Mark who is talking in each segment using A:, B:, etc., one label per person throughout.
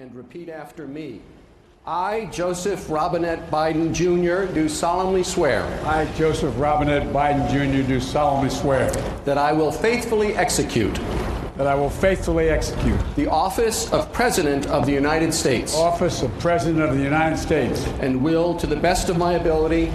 A: and repeat after me. I, Joseph Robinette Biden Jr., do solemnly swear.
B: I, Joseph Robinette Biden Jr., do solemnly swear.
A: That I will faithfully execute.
B: That I will faithfully execute.
A: The office of President of the United States.
B: Office of President of the United States.
A: And will, to the best of my ability.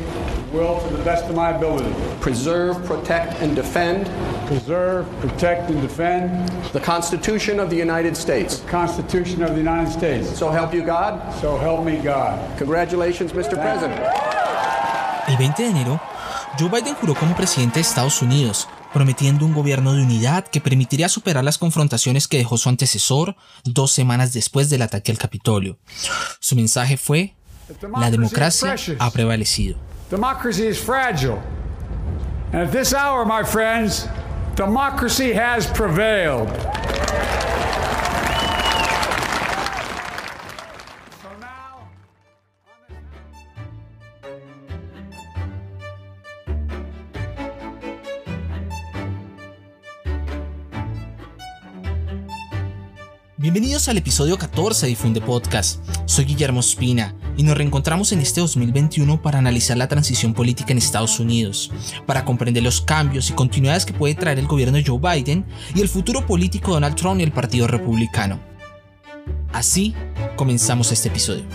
B: Will, to the best of my ability.
A: Preserve, protect, and defend.
B: Preserve, protect, and defend.
A: The Constitution of the United States.
B: The Constitution of the United States.
A: So help you God.
B: So help me God.
A: Congratulations, Mr. President.
C: El 20 de enero, Joe Biden juró como presidente de Estados Unidos, prometiendo un gobierno de unidad que permitiría superar las confrontaciones que dejó su antecesor dos semanas después del ataque al Capitolio. Su mensaje fue, la democracia ha prevalecido.
B: Democracy is fragile. And at this hour, my friends, democracy has prevailed.
C: Bienvenidos al episodio 14 de Difunde Podcast. Soy Guillermo Espina y nos reencontramos en este 2021 para analizar la transición política en Estados Unidos, para comprender los cambios y continuidades que puede traer el gobierno de Joe Biden y el futuro político de Donald Trump y el Partido Republicano. Así comenzamos este episodio.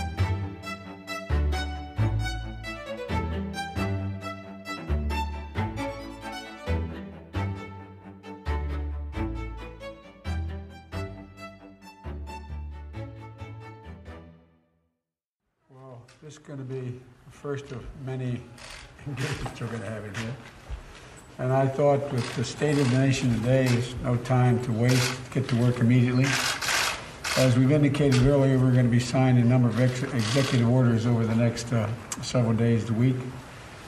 B: Many engagements we're going to have in here. And I thought with the state of the nation today, there's no time to waste, get to work immediately. As we've indicated earlier, we're going to be signing a number of ex executive orders over the next uh, several days to week.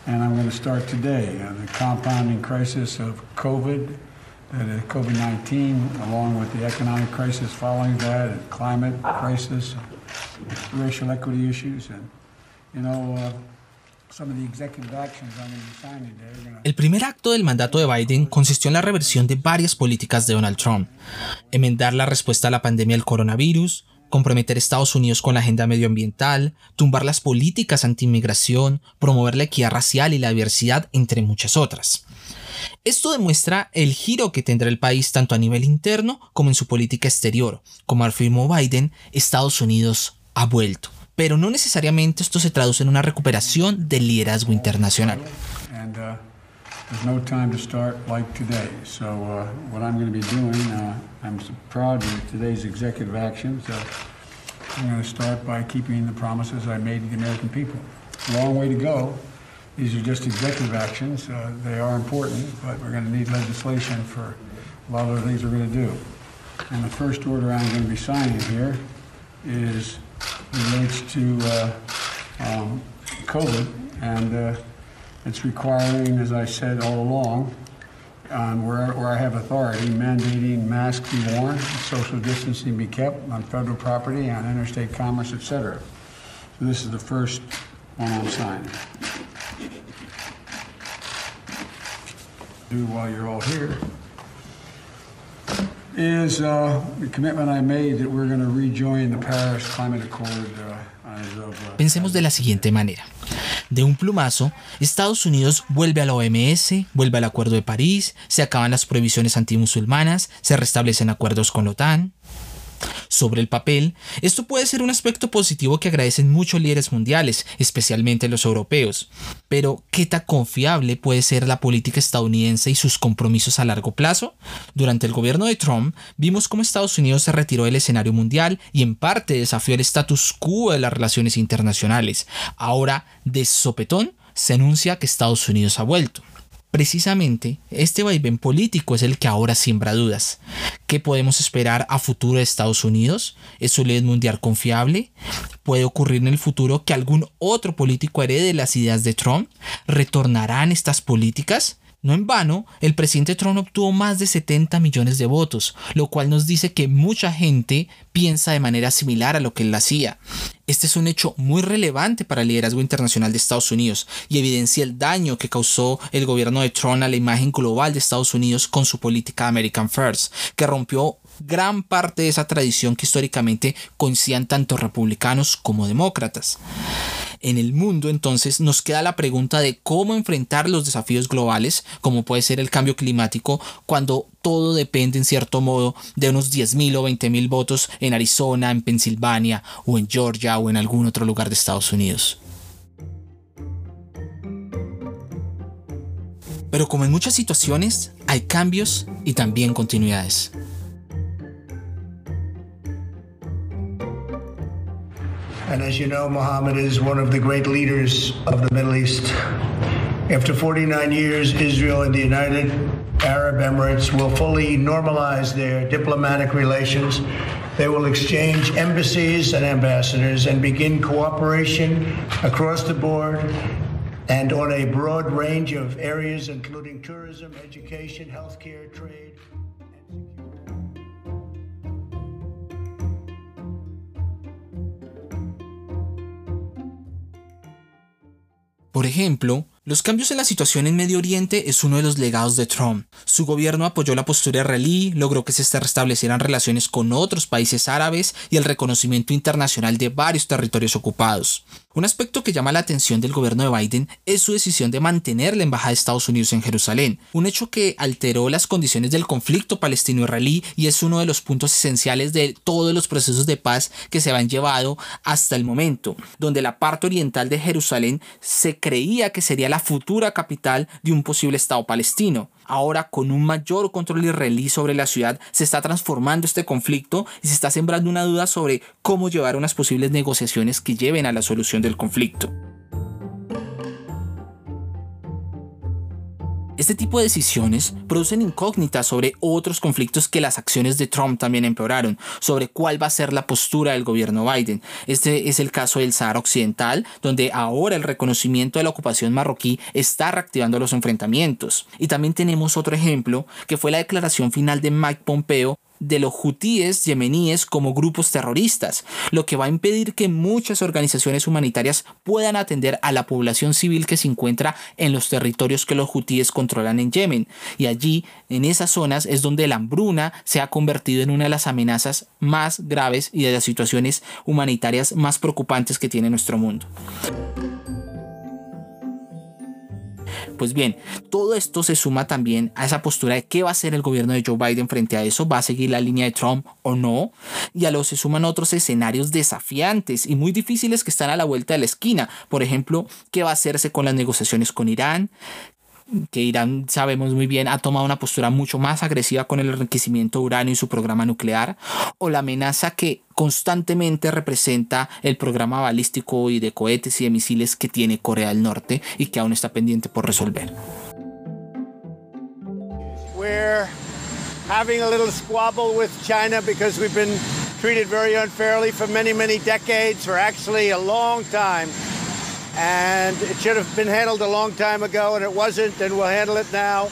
B: And I'm going to start today on the compounding crisis of COVID, COVID-19, along with the economic crisis following that, and climate crisis, racial equity issues, and
C: El primer acto del mandato de Biden consistió en la reversión de varias políticas de Donald Trump. Enmendar la respuesta a la pandemia del coronavirus, comprometer Estados Unidos con la agenda medioambiental, tumbar las políticas anti-inmigración, promover la equidad racial y la diversidad, entre muchas otras. Esto demuestra el giro que tendrá el país tanto a nivel interno como en su política exterior. Como afirmó Biden, Estados Unidos ha vuelto. Pero no necesariamente esto se traduce en una recuperación del liderazgo internacional.
B: And, uh, there's no time to start like today. So uh, what I'm going to be doing, uh, to start by keeping the promises I made to the American people. Long way to go. These are just executive actions. Uh, they are important, but we're going to need legislation for a lot of the things we're going to do. And the first order I'm going to be signing here is relates to uh, um, COVID, and uh, it's requiring, as I said all along, um, where, where I have authority, mandating masks be worn, social distancing be kept on federal property, on interstate commerce, etc. So this is the first one I'm signing. Do while you're all here. Is uh, the commitment I made that we're going to rejoin the Paris Climate Accord. Uh,
C: uh, Pensemos de la siguiente manera. De un plumazo, Estados Unidos vuelve a la OMS, vuelve al Acuerdo de París, se acaban las prohibiciones antimusulmanas, se restablecen acuerdos con la OTAN, sobre el papel, esto puede ser un aspecto positivo que agradecen muchos líderes mundiales, especialmente los europeos. Pero, ¿qué tan confiable puede ser la política estadounidense y sus compromisos a largo plazo? Durante el gobierno de Trump, vimos cómo Estados Unidos se retiró del escenario mundial y en parte desafió el status quo de las relaciones internacionales. Ahora, de sopetón, se anuncia que Estados Unidos ha vuelto. Precisamente, este vaivén político es el que ahora siembra dudas. ¿Qué podemos esperar a futuro de Estados Unidos? ¿Es su líder mundial confiable? ¿Puede ocurrir en el futuro que algún otro político herede las ideas de Trump? ¿Retornarán estas políticas? No en vano, el presidente Trump obtuvo más de 70 millones de votos, lo cual nos dice que mucha gente piensa de manera similar a lo que él hacía. Este es un hecho muy relevante para el liderazgo internacional de Estados Unidos y evidencia el daño que causó el gobierno de Trump a la imagen global de Estados Unidos con su política American First, que rompió gran parte de esa tradición que históricamente coincidían tanto republicanos como demócratas. En el mundo entonces nos queda la pregunta de cómo enfrentar los desafíos globales, como puede ser el cambio climático, cuando todo depende en cierto modo de unos 10.000 o 20.000 votos en Arizona, en Pensilvania o en Georgia o en algún otro lugar de Estados Unidos. Pero como en muchas situaciones, hay cambios y también continuidades.
D: And as you know, Mohammed is one of the great leaders of the Middle East. After 49 years, Israel and the United Arab Emirates will fully normalize their diplomatic relations. They will exchange embassies and ambassadors and begin cooperation across the board and on a broad range of areas, including tourism, education, healthcare, trade.
C: Por ejemplo, los cambios en la situación en Medio Oriente es uno de los legados de Trump. Su gobierno apoyó la postura israelí, logró que se restablecieran relaciones con otros países árabes y el reconocimiento internacional de varios territorios ocupados. Un aspecto que llama la atención del gobierno de Biden es su decisión de mantener la embajada de Estados Unidos en Jerusalén, un hecho que alteró las condiciones del conflicto palestino-israelí y es uno de los puntos esenciales de todos los procesos de paz que se han llevado hasta el momento, donde la parte oriental de Jerusalén se creía que sería la futura capital de un posible Estado palestino. Ahora, con un mayor control israelí sobre la ciudad, se está transformando este conflicto y se está sembrando una duda sobre cómo llevar unas posibles negociaciones que lleven a la solución del conflicto. Este tipo de decisiones producen incógnitas sobre otros conflictos que las acciones de Trump también empeoraron, sobre cuál va a ser la postura del gobierno Biden. Este es el caso del Sahara Occidental, donde ahora el reconocimiento de la ocupación marroquí está reactivando los enfrentamientos. Y también tenemos otro ejemplo, que fue la declaración final de Mike Pompeo de los hutíes yemeníes como grupos terroristas, lo que va a impedir que muchas organizaciones humanitarias puedan atender a la población civil que se encuentra en los territorios que los hutíes controlan en Yemen. Y allí, en esas zonas, es donde la hambruna se ha convertido en una de las amenazas más graves y de las situaciones humanitarias más preocupantes que tiene nuestro mundo. Pues bien, todo esto se suma también a esa postura de qué va a hacer el gobierno de Joe Biden frente a eso, va a seguir la línea de Trump o no, y a lo se suman otros escenarios desafiantes y muy difíciles que están a la vuelta de la esquina. Por ejemplo, qué va a hacerse con las negociaciones con Irán, que Irán, sabemos muy bien, ha tomado una postura mucho más agresiva con el enriquecimiento de uranio y su programa nuclear, o la amenaza que constantemente representa el programa balístico y de cohetes y de misiles que tiene Corea del Norte y que aún está pendiente por resolver.
D: We're having a little squabble with China because we've been treated very unfairly for many, many decades, for actually a long time. And it should have been handled a long time ago, and it wasn't, and we'll handle it now.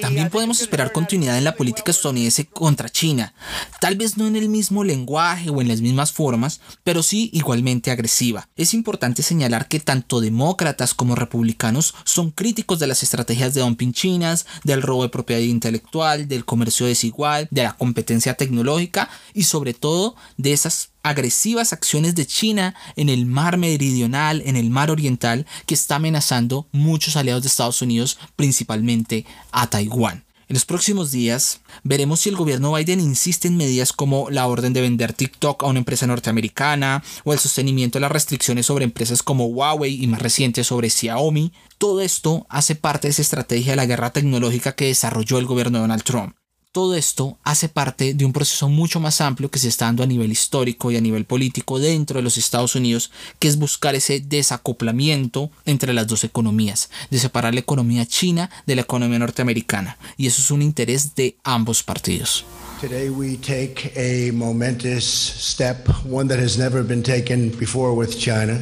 C: También podemos esperar continuidad en la política estadounidense contra China, tal vez no en el mismo lenguaje o en las mismas formas, pero sí igualmente agresiva. Es importante señalar que tanto demócratas como republicanos son críticos de las estrategias de dumping chinas, del robo de propiedad intelectual, del comercio desigual, de la competencia tecnológica y sobre todo de esas agresivas acciones de China en el mar meridional, en el mar oriental, que está amenazando muchos aliados de Estados Unidos, principalmente a Taiwán. En los próximos días veremos si el gobierno Biden insiste en medidas como la orden de vender TikTok a una empresa norteamericana o el sostenimiento de las restricciones sobre empresas como Huawei y más reciente sobre Xiaomi. Todo esto hace parte de esa estrategia de la guerra tecnológica que desarrolló el gobierno de Donald Trump. Todo esto hace parte de un proceso mucho más amplio que se está dando a nivel histórico y a nivel político dentro de los Estados Unidos, que es buscar ese desacoplamiento entre las dos economías, de separar la economía china de la economía norteamericana. Y eso es un interés de ambos partidos.
D: Today we take a momentous step, one that has never been taken before with China,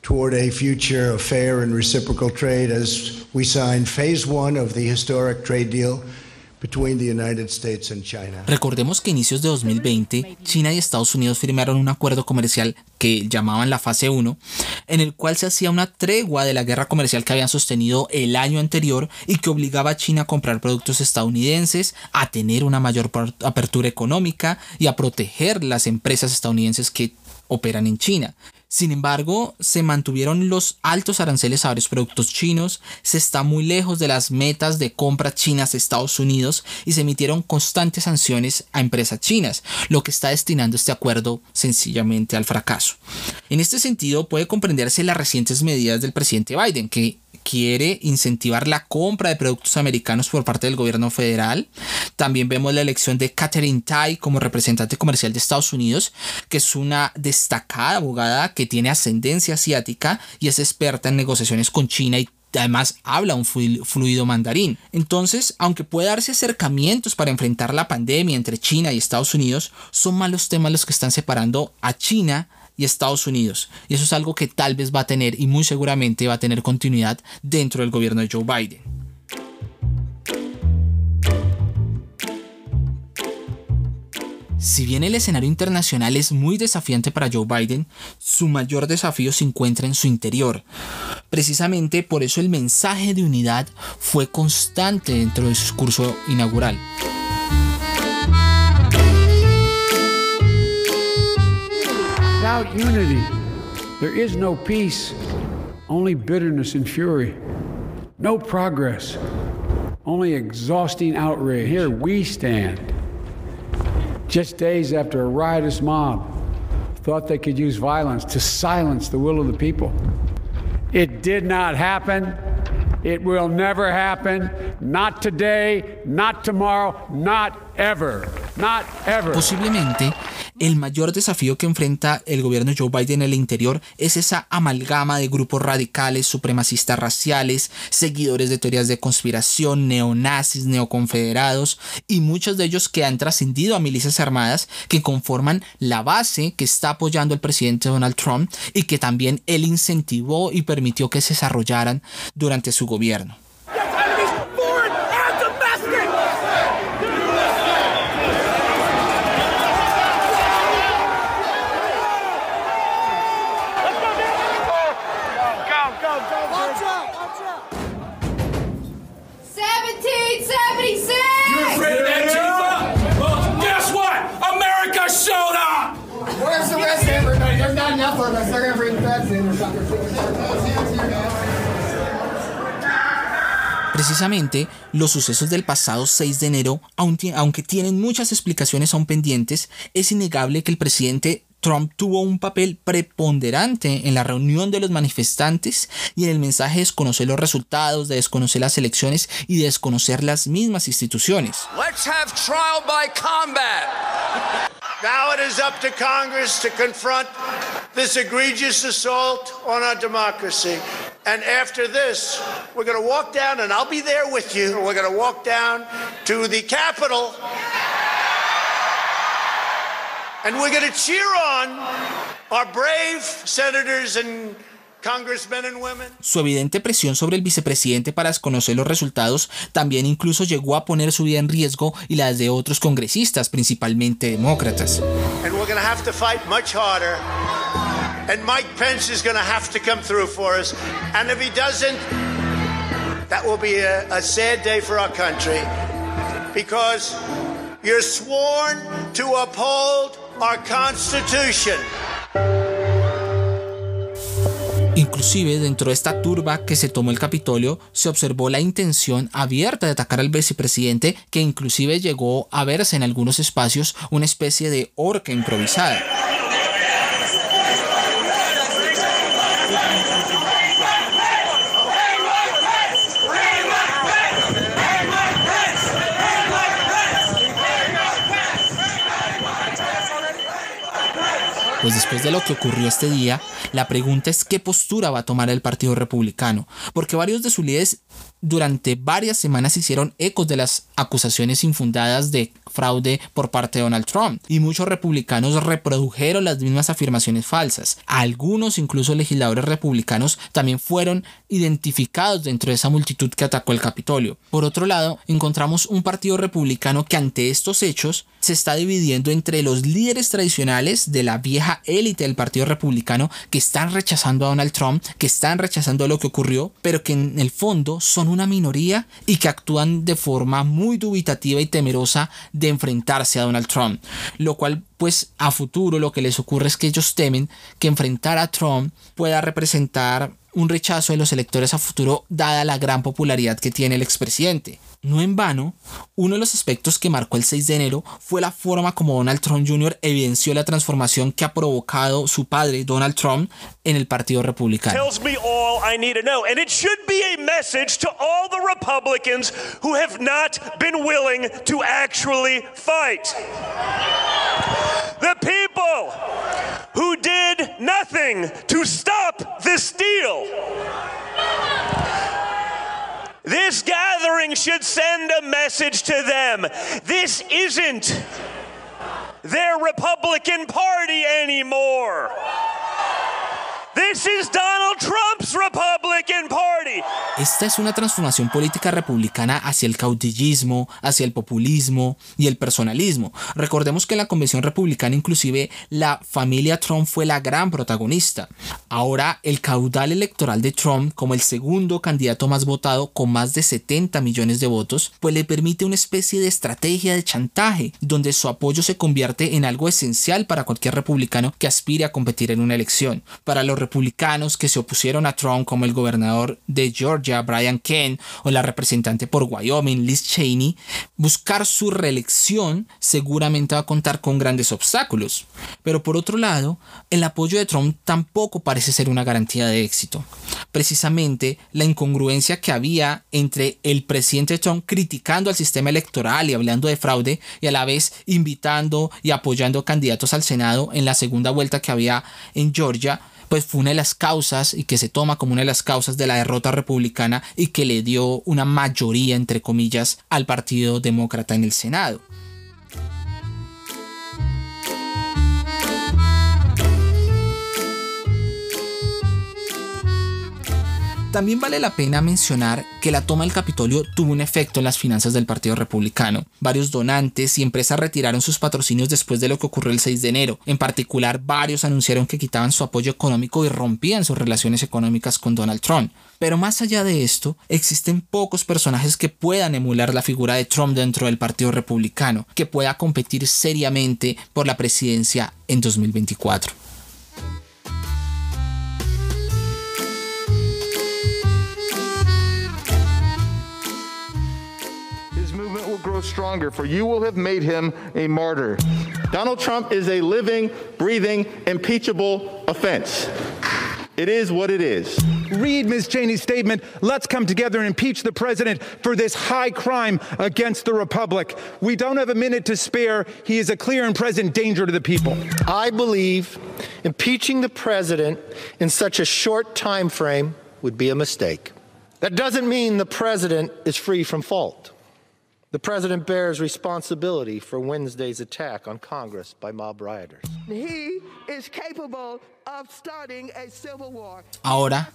D: toward a future of fair and reciprocal trade as we sign phase one of the historic trade deal between the United States and China.
C: Recordemos que a inicios de 2020, China y Estados Unidos firmaron un acuerdo comercial que llamaban la fase 1, en el cual se hacía una tregua de la guerra comercial que habían sostenido el año anterior y que obligaba a China a comprar productos estadounidenses, a tener una mayor apertura económica y a proteger las empresas estadounidenses que operan en China. Sin embargo, se mantuvieron los altos aranceles a varios productos chinos, se está muy lejos de las metas de compra chinas a Estados Unidos y se emitieron constantes sanciones a empresas chinas, lo que está destinando este acuerdo sencillamente al fracaso. En este sentido, puede comprenderse las recientes medidas del presidente Biden, que quiere incentivar la compra de productos americanos por parte del gobierno federal. También vemos la elección de Catherine Tai como representante comercial de Estados Unidos, que es una destacada abogada que tiene ascendencia asiática y es experta en negociaciones con China y además habla un fluido mandarín. Entonces, aunque puede darse acercamientos para enfrentar la pandemia entre China y Estados Unidos, son malos temas los que están separando a China y Estados Unidos. Y eso es algo que tal vez va a tener y muy seguramente va a tener continuidad dentro del gobierno de Joe Biden. Si bien el escenario internacional es muy desafiante para Joe Biden, su mayor desafío se encuentra en su interior. Precisamente por eso el mensaje de unidad fue constante dentro de su discurso inaugural.
B: Without unity, there is no peace, only bitterness and fury. No progress, only exhausting outrage. Here we stand, just days after a riotous mob thought they could use violence to silence the will of the people. It did not happen. It will never happen. Not today, not tomorrow, not ever. Not ever.
C: Posiblemente el mayor desafío que enfrenta el gobierno de Joe Biden en el interior es esa amalgama de grupos radicales, supremacistas raciales, seguidores de teorías de conspiración, neonazis, neoconfederados y muchos de ellos que han trascendido a milicias armadas que conforman la base que está apoyando el presidente Donald Trump y que también él incentivó y permitió que se desarrollaran durante su gobierno. Precisamente, los sucesos del pasado 6 de enero, aunque tienen muchas explicaciones aún pendientes, es innegable que el presidente Trump tuvo un papel preponderante en la reunión de los manifestantes y en el mensaje de desconocer los resultados, de desconocer las elecciones y de desconocer las mismas instituciones.
E: Let's have trial by combat.
D: Now it is up to Congress to confront this egregious assault on our democracy. And after this, we're going to walk down, and I'll be there with you. We're going to walk down to the Capitol And we're going to cheer on our brave senators and
C: Su evidente presión sobre el vicepresidente para desconocer los resultados también incluso llegó a poner su vida en riesgo y las de otros congresistas, principalmente demócratas.
D: And we're going to have to fight much harder. And Mike Pence is going to have to come through for us. And if he doesn't, that will be a, a sad day for our country. Because you're sworn to uphold our Constitution.
C: Inclusive dentro de esta turba que se tomó el Capitolio se observó la intención abierta de atacar al vicepresidente que inclusive llegó a verse en algunos espacios una especie de orca improvisada. Pues después de lo que ocurrió este día, la pregunta es qué postura va a tomar el Partido Republicano, porque varios de sus líderes durante varias semanas hicieron ecos de las acusaciones infundadas de fraude por parte de Donald Trump y muchos republicanos reprodujeron las mismas afirmaciones falsas. Algunos, incluso legisladores republicanos, también fueron identificados dentro de esa multitud que atacó el Capitolio. Por otro lado, encontramos un partido republicano que ante estos hechos se está dividiendo entre los líderes tradicionales de la vieja élite del Partido Republicano están rechazando a Donald Trump, que están rechazando lo que ocurrió, pero que en el fondo son una minoría y que actúan de forma muy dubitativa y temerosa de enfrentarse a Donald Trump, lo cual pues a futuro lo que les ocurre es que ellos temen que enfrentar a Trump pueda representar un rechazo de los electores a futuro dada la gran popularidad que tiene el expresidente. No en vano, uno de los aspectos que marcó el 6 de enero fue la forma como Donald Trump Jr. evidenció la transformación que ha provocado su padre, Donald Trump, en el Partido Republicano.
F: The people who did nothing to stop this deal. This gathering should send a message to them. This isn't their Republican Party anymore. This is Donald Trump's Republican.
C: Esta es una transformación política republicana hacia el caudillismo, hacia el populismo y el personalismo. Recordemos que en la convención republicana inclusive la familia Trump fue la gran protagonista. Ahora el caudal electoral de Trump como el segundo candidato más votado con más de 70 millones de votos, pues le permite una especie de estrategia de chantaje donde su apoyo se convierte en algo esencial para cualquier republicano que aspire a competir en una elección. Para los republicanos que se opusieron a Trump como el gobernador de Georgia, Brian Kemp, o la representante por Wyoming, Liz Cheney, buscar su reelección seguramente va a contar con grandes obstáculos. Pero por otro lado, el apoyo de Trump tampoco parece ser una garantía de éxito. Precisamente la incongruencia que había entre el presidente Trump criticando al sistema electoral y hablando de fraude y a la vez invitando y apoyando candidatos al Senado en la segunda vuelta que había en Georgia, pues fue una de las causas y que se toma como una de las causas de la derrota republicana y que le dio una mayoría, entre comillas, al Partido Demócrata en el Senado. También vale la pena mencionar que la toma del Capitolio tuvo un efecto en las finanzas del Partido Republicano. Varios donantes y empresas retiraron sus patrocinios después de lo que ocurrió el 6 de enero. En particular, varios anunciaron que quitaban su apoyo económico y rompían sus relaciones económicas con Donald Trump. Pero más allá de esto, existen pocos personajes que puedan emular la figura de Trump dentro del Partido Republicano, que pueda competir seriamente por la presidencia en 2024.
G: Grow stronger, for you will have made him a martyr. Donald Trump is a living, breathing, impeachable offense. It is what it is.
H: Read Ms. Cheney's statement. Let's come together and impeach the president for this high crime against the republic. We don't have a minute to spare. He is a clear and present danger to the people.
I: I believe impeaching the president in such a short time frame would be a mistake. That doesn't mean the president is free from fault. The president bears responsibility for Wednesday's attack on Congress by mob rioters.
J: He is capable
C: Ahora,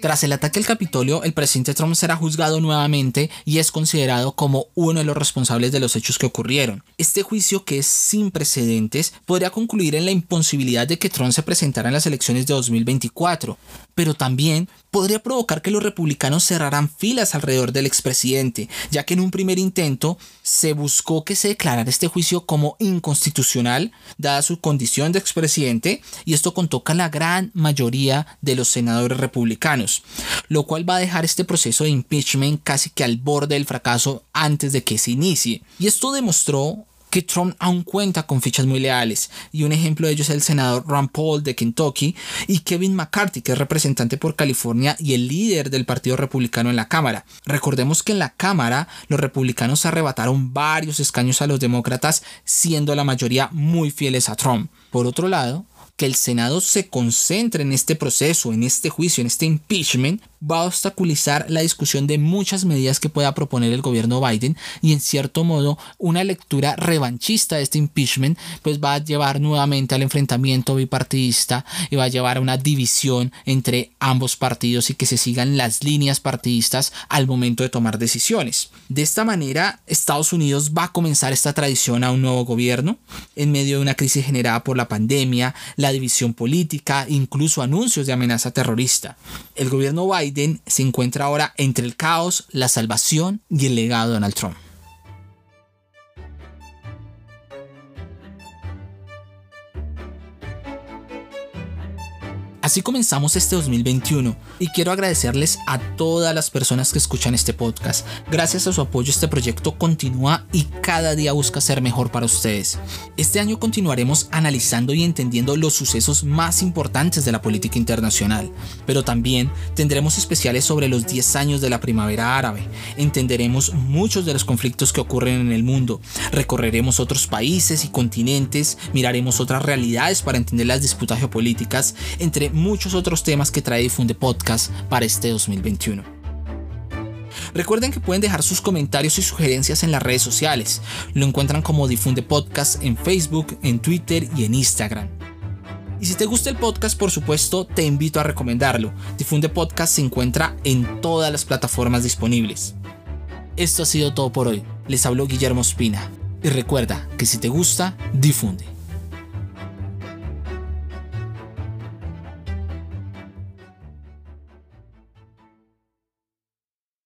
C: tras el ataque al Capitolio, el presidente Trump será juzgado nuevamente y es considerado como uno de los responsables de los hechos que ocurrieron. Este juicio, que es sin precedentes, podría concluir en la imposibilidad de que Trump se presentara en las elecciones de 2024, pero también podría provocar que los republicanos cerraran filas alrededor del expresidente, ya que en un primer intento se buscó que se declarara este juicio como inconstitucional, dada su condición de expresidente, y esto contó la gran mayoría de los senadores republicanos, lo cual va a dejar este proceso de impeachment casi que al borde del fracaso antes de que se inicie. Y esto demostró que Trump aún cuenta con fichas muy leales, y un ejemplo de ello es el senador Ron Paul de Kentucky y Kevin McCarthy, que es representante por California y el líder del Partido Republicano en la Cámara. Recordemos que en la Cámara los republicanos arrebataron varios escaños a los demócratas, siendo la mayoría muy fieles a Trump. Por otro lado, que el Senado se concentre en este proceso, en este juicio, en este impeachment, va a obstaculizar la discusión de muchas medidas que pueda proponer el gobierno Biden y en cierto modo una lectura revanchista de este impeachment pues va a llevar nuevamente al enfrentamiento bipartidista y va a llevar a una división entre ambos partidos y que se sigan las líneas partidistas al momento de tomar decisiones. De esta manera Estados Unidos va a comenzar esta tradición a un nuevo gobierno en medio de una crisis generada por la pandemia, la división política, incluso anuncios de amenaza terrorista. El gobierno Biden se encuentra ahora entre el caos, la salvación y el legado de Donald Trump. Así comenzamos este 2021 y quiero agradecerles a todas las personas que escuchan este podcast. Gracias a su apoyo este proyecto continúa y cada día busca ser mejor para ustedes. Este año continuaremos analizando y entendiendo los sucesos más importantes de la política internacional, pero también tendremos especiales sobre los 10 años de la primavera árabe. Entenderemos muchos de los conflictos que ocurren en el mundo, recorreremos otros países y continentes, miraremos otras realidades para entender las disputas geopolíticas entre muchos otros temas que trae Difunde Podcast para este 2021. Recuerden que pueden dejar sus comentarios y sugerencias en las redes sociales. Lo encuentran como Difunde Podcast en Facebook, en Twitter y en Instagram. Y si te gusta el podcast, por supuesto, te invito a recomendarlo. Difunde Podcast se encuentra en todas las plataformas disponibles. Esto ha sido todo por hoy. Les habló Guillermo Espina. Y recuerda que si te gusta, difunde.